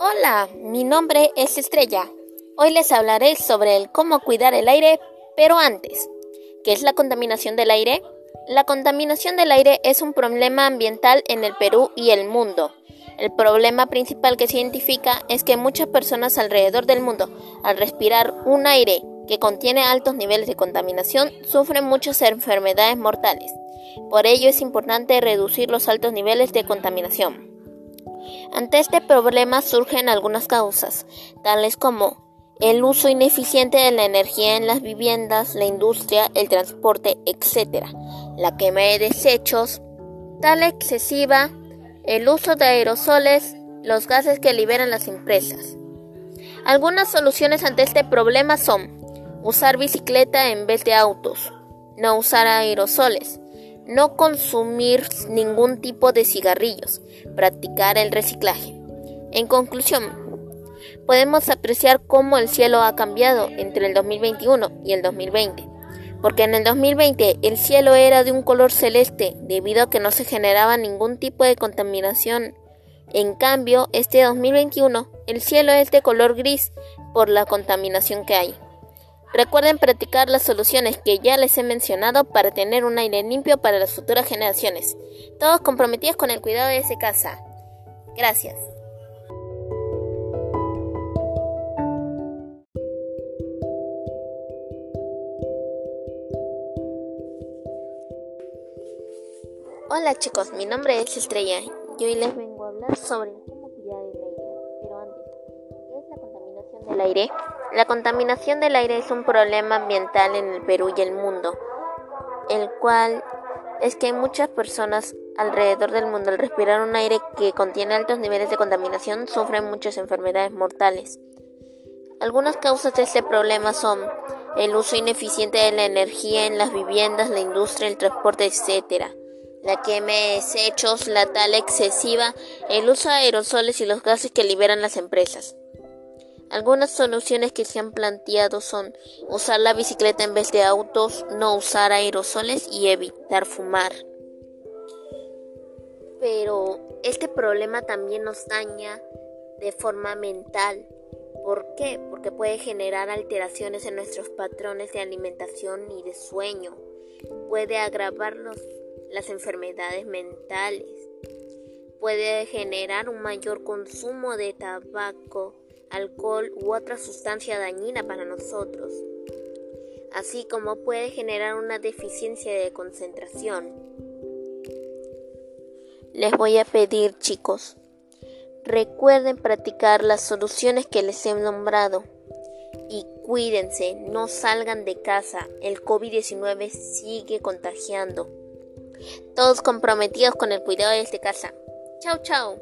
Hola, mi nombre es Estrella. Hoy les hablaré sobre el cómo cuidar el aire, pero antes, ¿qué es la contaminación del aire? La contaminación del aire es un problema ambiental en el Perú y el mundo. El problema principal que se identifica es que muchas personas alrededor del mundo, al respirar un aire que contiene altos niveles de contaminación, sufren muchas enfermedades mortales. Por ello es importante reducir los altos niveles de contaminación. Ante este problema surgen algunas causas, tales como el uso ineficiente de la energía en las viviendas, la industria, el transporte, etc., la quema de desechos, tal excesiva, el uso de aerosoles, los gases que liberan las empresas. Algunas soluciones ante este problema son usar bicicleta en vez de autos, no usar aerosoles, no consumir ningún tipo de cigarrillos, practicar el reciclaje. En conclusión, podemos apreciar cómo el cielo ha cambiado entre el 2021 y el 2020, porque en el 2020 el cielo era de un color celeste debido a que no se generaba ningún tipo de contaminación. En cambio, este 2021 el cielo es de color gris por la contaminación que hay. Recuerden practicar las soluciones que ya les he mencionado para tener un aire limpio para las futuras generaciones. Todos comprometidos con el cuidado de esa casa. Gracias. Hola chicos, mi nombre es Estrella y hoy les vengo a hablar sobre cómo cuidar el aire. Pero antes, ¿qué es la contaminación del aire? La contaminación del aire es un problema ambiental en el Perú y el mundo, el cual es que muchas personas alrededor del mundo al respirar un aire que contiene altos niveles de contaminación sufren muchas enfermedades mortales. Algunas causas de este problema son el uso ineficiente de la energía en las viviendas, la industria, el transporte, etc. La quema de desechos, la tala excesiva, el uso de aerosoles y los gases que liberan las empresas. Algunas soluciones que se han planteado son usar la bicicleta en vez de autos, no usar aerosoles y evitar fumar. Pero este problema también nos daña de forma mental. ¿Por qué? Porque puede generar alteraciones en nuestros patrones de alimentación y de sueño. Puede agravar las enfermedades mentales. Puede generar un mayor consumo de tabaco alcohol u otra sustancia dañina para nosotros, así como puede generar una deficiencia de concentración. Les voy a pedir chicos, recuerden practicar las soluciones que les he nombrado y cuídense, no salgan de casa, el COVID-19 sigue contagiando. Todos comprometidos con el cuidado de esta casa. Chao, chao.